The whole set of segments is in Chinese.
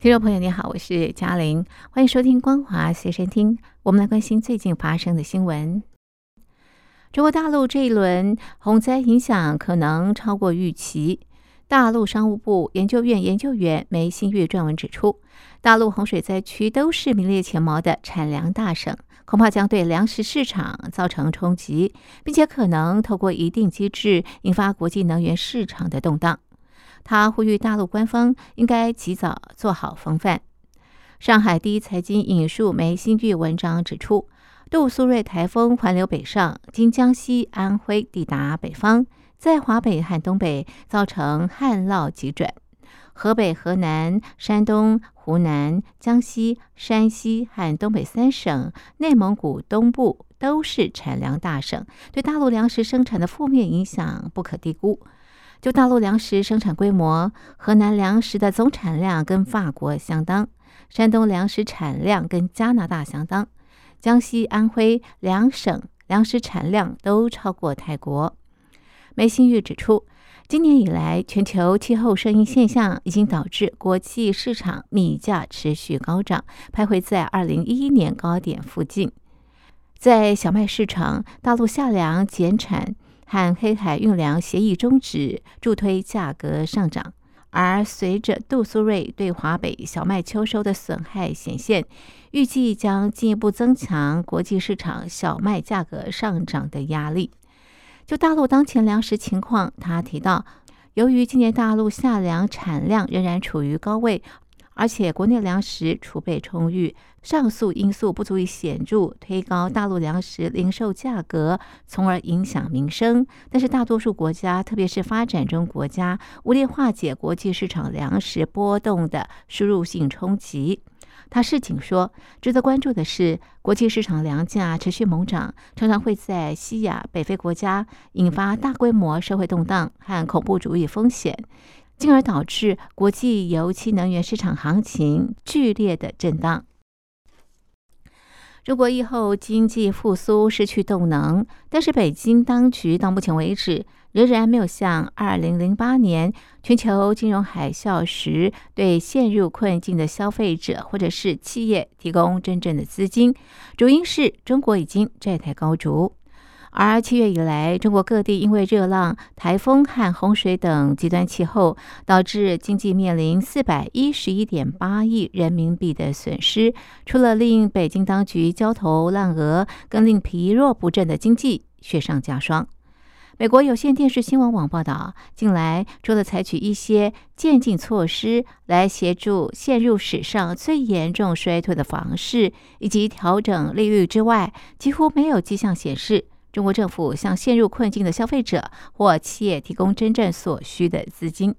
听众朋友，你好，我是嘉玲，欢迎收听《光华随身听》。我们来关心最近发生的新闻。中国大陆这一轮洪灾影响可能超过预期。大陆商务部研究院研究员梅新月撰文指出，大陆洪水灾区都是名列前茅的产粮大省，恐怕将对粮食市场造成冲击，并且可能透过一定机制引发国际能源市场的动荡。他呼吁大陆官方应该及早做好防范。上海第一财经引述梅新玉文章指出，杜苏芮台风环流北上，经江西、安徽抵达北方，在华北和东北造成旱涝急转。河北、河南、山东、湖南、江西、山西和东北三省，内蒙古东部都是产粮大省，对大陆粮食生产的负面影响不可低估。就大陆粮食生产规模，河南粮食的总产量跟法国相当，山东粮食产量跟加拿大相当，江西、安徽两省粮食产量都超过泰国。梅新玉指出，今年以来，全球气候适应现象已经导致国际市场米价持续高涨，徘徊在二零一一年高点附近。在小麦市场，大陆夏粮减产。和黑海运粮协议终止，助推价格上涨。而随着杜苏芮对华北小麦秋收的损害显现，预计将进一步增强国际市场小麦价格上涨的压力。就大陆当前粮食情况，他提到，由于今年大陆夏粮产量仍然处于高位。而且国内粮食储备充裕，上述因素不足以显著推高大陆粮食零售价格，从而影响民生。但是大多数国家，特别是发展中国家，无力化解国际市场粮食波动的输入性冲击。他示警说，值得关注的是，国际市场粮价持续猛涨，常常会在西亚、北非国家引发大规模社会动荡和恐怖主义风险。进而导致国际油气能源市场行情剧烈的震荡。中国疫后经济复苏失去动能，但是北京当局到目前为止仍然没有向2008年全球金融海啸时对陷入困境的消费者或者是企业提供真正的资金，主因是中国已经债台高筑。而七月以来，中国各地因为热浪、台风和洪水等极端气候，导致经济面临四百一十一点八亿人民币的损失。除了令北京当局焦头烂额，更令疲弱不振的经济雪上加霜。美国有线电视新闻网报道，近来除了采取一些渐进措施来协助陷入史上最严重衰退的房市，以及调整利率之外，几乎没有迹象显示。中国政府向陷入困境的消费者或企业提供真正所需的资金。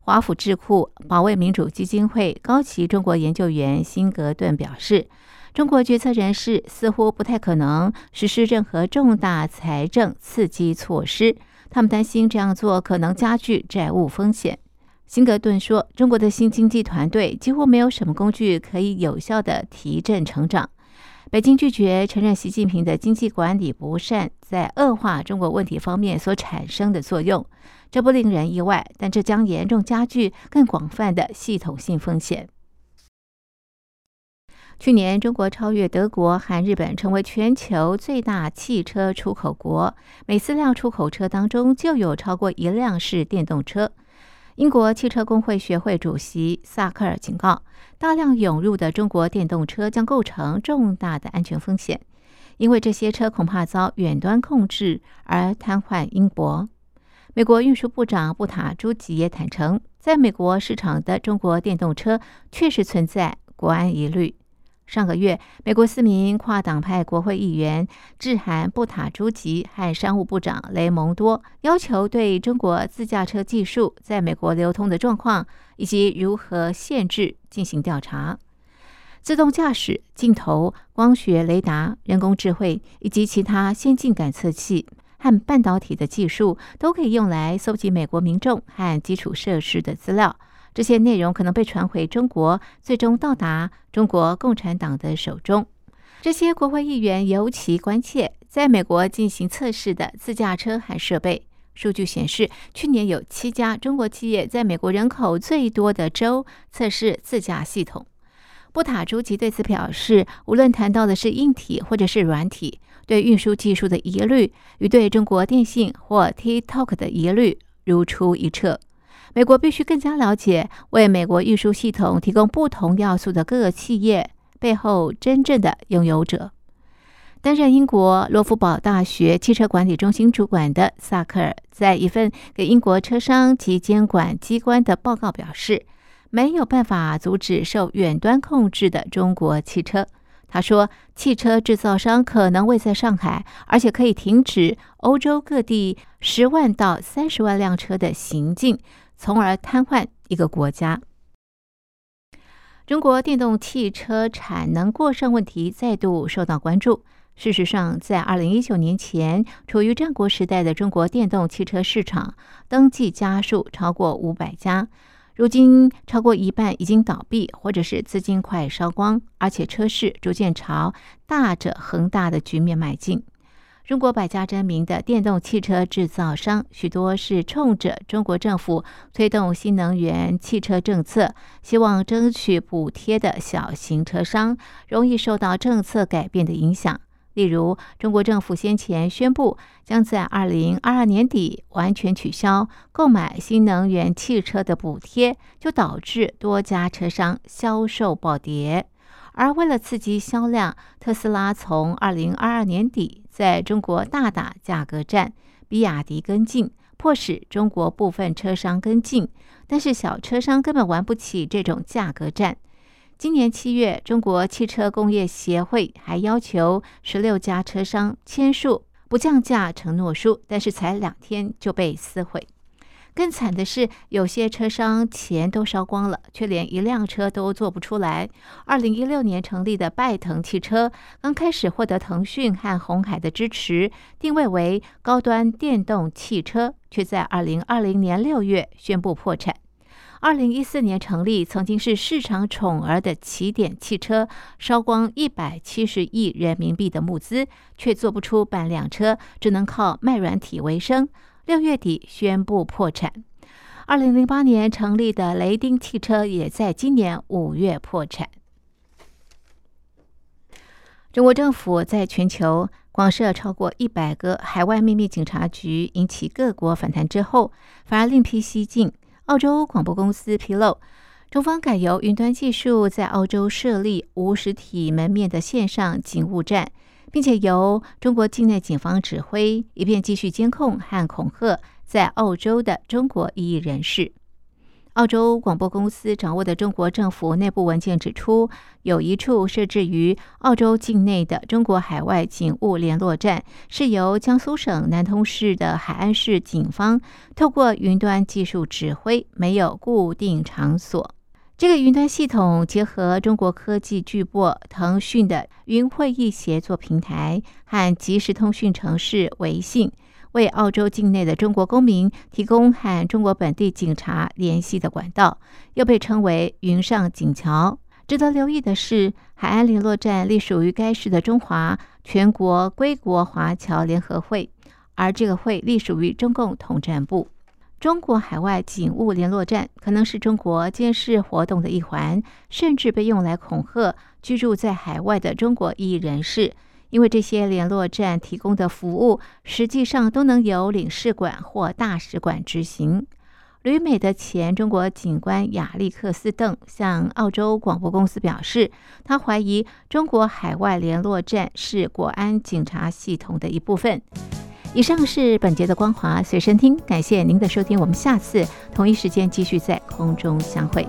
华府智库保卫民主基金会高级中国研究员辛格顿表示，中国决策人士似乎不太可能实施任何重大财政刺激措施，他们担心这样做可能加剧债务风险。辛格顿说：“中国的新经济团队几乎没有什么工具可以有效的提振成长。”北京拒绝承认习近平的经济管理不善在恶化中国问题方面所产生的作用，这不令人意外，但这将严重加剧更广泛的系统性风险。去年，中国超越德国和日本，成为全球最大汽车出口国，每四辆出口车当中就有超过一辆是电动车。英国汽车工会学会主席萨克尔警告，大量涌入的中国电动车将构成重大的安全风险，因为这些车恐怕遭远端控制而瘫痪英国。美国运输部长布塔朱吉也坦诚，在美国市场的中国电动车确实存在国安疑虑。上个月，美国四名跨党派国会议员致函布塔朱吉和商务部长雷蒙多，要求对中国自驾车技术在美国流通的状况以及如何限制进行调查。自动驾驶、镜头、光学雷达、人工智慧以及其他先进感测器和半导体的技术，都可以用来搜集美国民众和基础设施的资料。这些内容可能被传回中国，最终到达中国共产党的手中。这些国会议员尤其关切在美国进行测试的自驾车和设备。数据显示，去年有七家中国企业在美国人口最多的州测试自驾系统。布塔朱吉对此表示，无论谈到的是硬体或者是软体，对运输技术的疑虑与对中国电信或 TikTok 的疑虑如出一辙。美国必须更加了解为美国运输系统提供不同要素的各个企业背后真正的拥有者。担任英国罗夫堡大学汽车管理中心主管的萨克尔，在一份给英国车商及监管机关的报告表示，没有办法阻止受远端控制的中国汽车。他说，汽车制造商可能会在上海，而且可以停止欧洲各地十万到三十万辆车的行进，从而瘫痪一个国家。中国电动汽车产能过剩问题再度受到关注。事实上，在二零一九年前，处于战国时代的中国电动汽车市场登记家数超过五百家，如今超过一半已经倒闭，或者是资金快烧光，而且车市逐渐朝大者恒大的局面迈进。中国百家争鸣的电动汽车制造商，许多是冲着中国政府推动新能源汽车政策，希望争取补贴的小型车商，容易受到政策改变的影响。例如，中国政府先前宣布将在二零二二年底完全取消购买新能源汽车的补贴，就导致多家车商销售暴跌。而为了刺激销量，特斯拉从二零二二年底在中国大打价格战，比亚迪跟进，迫使中国部分车商跟进。但是小车商根本玩不起这种价格战。今年七月，中国汽车工业协会还要求十六家车商签署不降价承诺书，但是才两天就被撕毁。更惨的是，有些车商钱都烧光了，却连一辆车都做不出来。二零一六年成立的拜腾汽车，刚开始获得腾讯和红海的支持，定位为高端电动汽车，却在二零二零年六月宣布破产。二零一四年成立，曾经是市场宠儿的起点汽车，烧光一百七十亿人民币的募资，却做不出半辆车，只能靠卖软体为生。六月底宣布破产。二零零八年成立的雷丁汽车也在今年五月破产。中国政府在全球广设超过一百个海外秘密警察局，引起各国反弹之后，反而另辟蹊径。澳洲广播公司披露，中方改由云端技术在澳洲设立无实体门面的线上警务站。并且由中国境内警方指挥，以便继续监控和恐吓在澳洲的中国异议人士。澳洲广播公司掌握的中国政府内部文件指出，有一处设置于澳洲境内的中国海外警务联络站，是由江苏省南通市的海安市警方透过云端技术指挥，没有固定场所。这个云端系统结合中国科技巨擘腾讯的云会议协作平台和即时通讯程式微信，为澳洲境内的中国公民提供和中国本地警察联系的管道，又被称为“云上警桥”。值得留意的是，海安联络站隶属于该市的中华全国归国华侨联合会，而这个会隶属于中共统战部。中国海外警务联络站可能是中国监视活动的一环，甚至被用来恐吓居住在海外的中国异议人士，因为这些联络站提供的服务实际上都能由领事馆或大使馆执行。旅美的前中国警官亚历克斯·邓向澳洲广播公司表示，他怀疑中国海外联络站是国安警察系统的一部分。以上是本节的光华随身听，感谢您的收听，我们下次同一时间继续在空中相会。